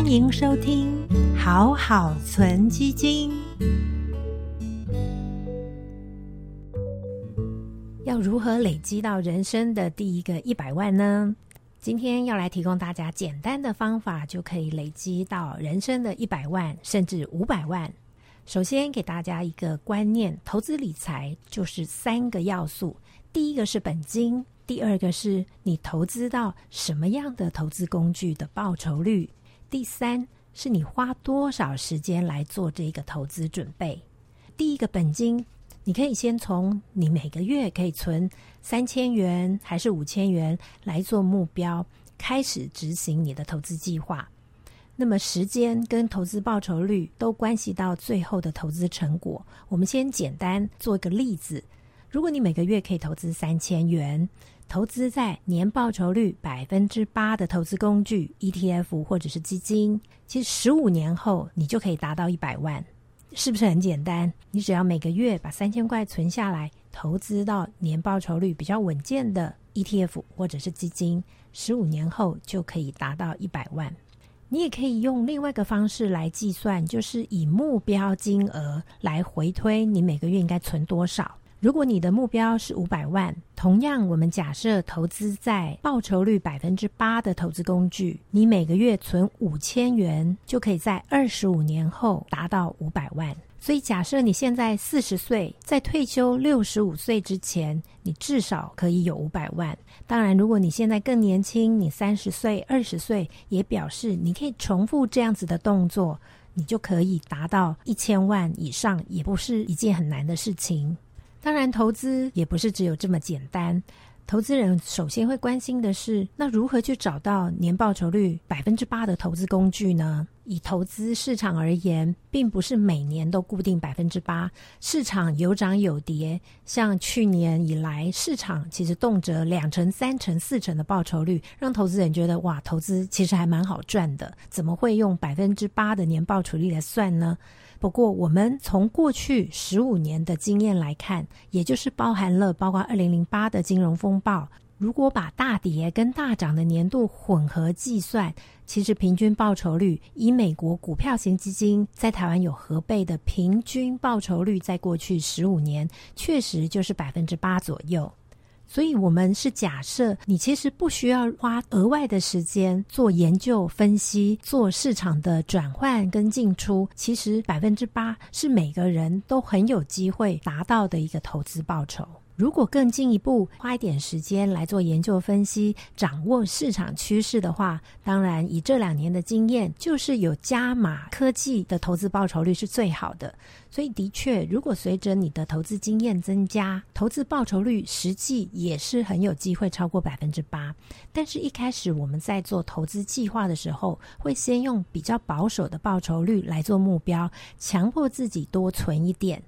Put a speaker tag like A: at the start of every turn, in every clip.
A: 欢迎收听好好存基金。要如何累积到人生的第一个一百万呢？今天要来提供大家简单的方法，就可以累积到人生的一百万，甚至五百万。首先给大家一个观念：投资理财就是三个要素，第一个是本金。第二个是你投资到什么样的投资工具的报酬率，第三是你花多少时间来做这个投资准备。第一个本金，你可以先从你每个月可以存三千元还是五千元来做目标，开始执行你的投资计划。那么时间跟投资报酬率都关系到最后的投资成果。我们先简单做一个例子：如果你每个月可以投资三千元。投资在年报酬率百分之八的投资工具 ETF 或者是基金，其实十五年后你就可以达到一百万，是不是很简单？你只要每个月把三千块存下来，投资到年报酬率比较稳健的 ETF 或者是基金，十五年后就可以达到一百万。你也可以用另外一个方式来计算，就是以目标金额来回推，你每个月应该存多少。如果你的目标是五百万，同样，我们假设投资在报酬率百分之八的投资工具，你每个月存五千元，就可以在二十五年后达到五百万。所以，假设你现在四十岁，在退休六十五岁之前，你至少可以有五百万。当然，如果你现在更年轻，你三十岁、二十岁，也表示你可以重复这样子的动作，你就可以达到一千万以上，也不是一件很难的事情。当然，投资也不是只有这么简单。投资人首先会关心的是，那如何去找到年报酬率百分之八的投资工具呢？以投资市场而言，并不是每年都固定百分之八，市场有涨有跌。像去年以来，市场其实动辄两成、三成、四成的报酬率，让投资人觉得哇，投资其实还蛮好赚的。怎么会用百分之八的年报酬率来算呢？不过，我们从过去十五年的经验来看，也就是包含了包括二零零八的金融风暴，如果把大跌跟大涨的年度混合计算，其实平均报酬率以美国股票型基金在台湾有合倍的平均报酬率，在过去十五年确实就是百分之八左右。所以，我们是假设你其实不需要花额外的时间做研究分析、做市场的转换跟进出。其实百分之八是每个人都很有机会达到的一个投资报酬。如果更进一步花一点时间来做研究分析，掌握市场趋势的话，当然以这两年的经验，就是有加码科技的投资报酬率是最好的。所以的确，如果随着你的投资经验增加，投资报酬率实际也是很有机会超过百分之八。但是，一开始我们在做投资计划的时候，会先用比较保守的报酬率来做目标，强迫自己多存一点。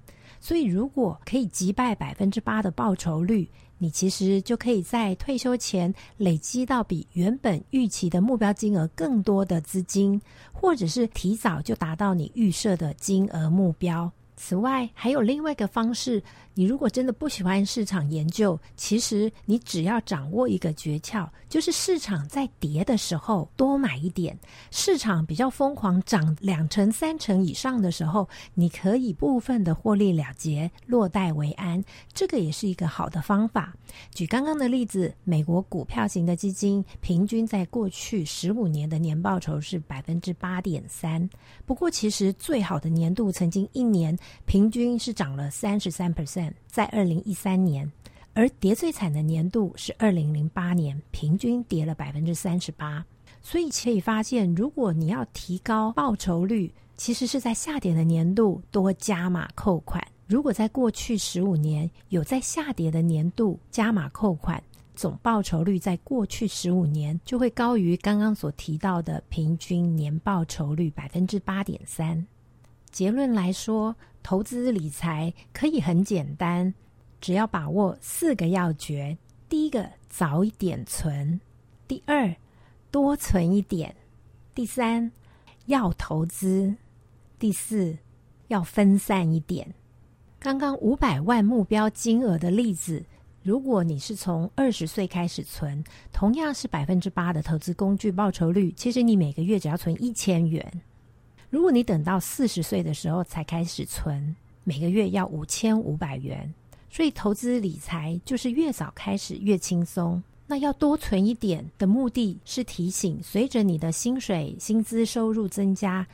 A: 所以，如果可以击败百分之八的报酬率，你其实就可以在退休前累积到比原本预期的目标金额更多的资金，或者是提早就达到你预设的金额目标。此外，还有另外一个方式。你如果真的不喜欢市场研究，其实你只要掌握一个诀窍，就是市场在跌的时候多买一点；市场比较疯狂涨两成、三成以上的时候，你可以部分的获利了结，落袋为安。这个也是一个好的方法。举刚刚的例子，美国股票型的基金平均在过去十五年的年报酬是百分之八点三。不过，其实最好的年度曾经一年平均是涨了三十三 percent。在二零一三年，而跌最惨的年度是二零零八年，平均跌了百分之三十八。所以可以发现，如果你要提高报酬率，其实是在下跌的年度多加码扣款。如果在过去十五年有在下跌的年度加码扣款，总报酬率在过去十五年就会高于刚刚所提到的平均年报酬率百分之八点三。结论来说。投资理财可以很简单，只要把握四个要诀：第一个，早一点存；第二，多存一点；第三，要投资；第四，要分散一点。刚刚五百万目标金额的例子，如果你是从二十岁开始存，同样是百分之八的投资工具报酬率，其实你每个月只要存一千元。如果你等到四十岁的时候才开始存，每个月要五千五百元。所以投资理财就是越早开始越轻松。那要多存一点的目的是提醒，随着你的薪水、薪资收入增加，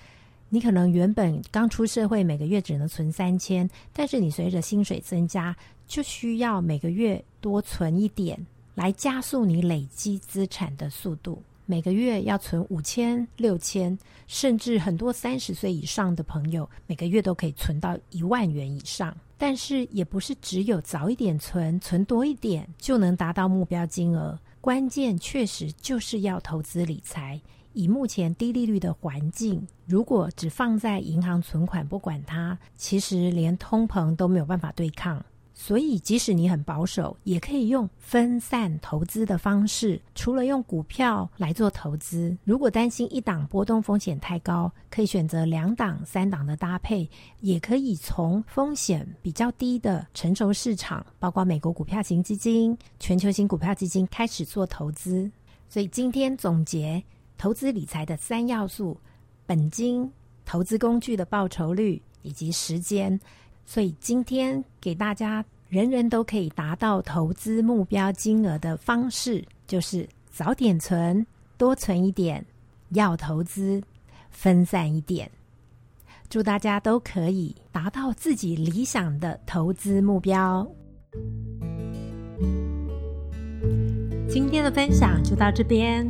A: 你可能原本刚出社会每个月只能存三千，但是你随着薪水增加，就需要每个月多存一点，来加速你累积资产的速度。每个月要存五千、六千，甚至很多三十岁以上的朋友，每个月都可以存到一万元以上。但是也不是只有早一点存，存多一点就能达到目标金额。关键确实就是要投资理财。以目前低利率的环境，如果只放在银行存款不管它，其实连通膨都没有办法对抗。所以，即使你很保守，也可以用分散投资的方式。除了用股票来做投资，如果担心一档波动风险太高，可以选择两档、三档的搭配，也可以从风险比较低的成熟市场，包括美国股票型基金、全球型股票基金开始做投资。所以，今天总结投资理财的三要素：本金、投资工具的报酬率以及时间。所以今天给大家人人都可以达到投资目标金额的方式，就是早点存，多存一点；要投资，分散一点。祝大家都可以达到自己理想的投资目标。今天的分享就到这边。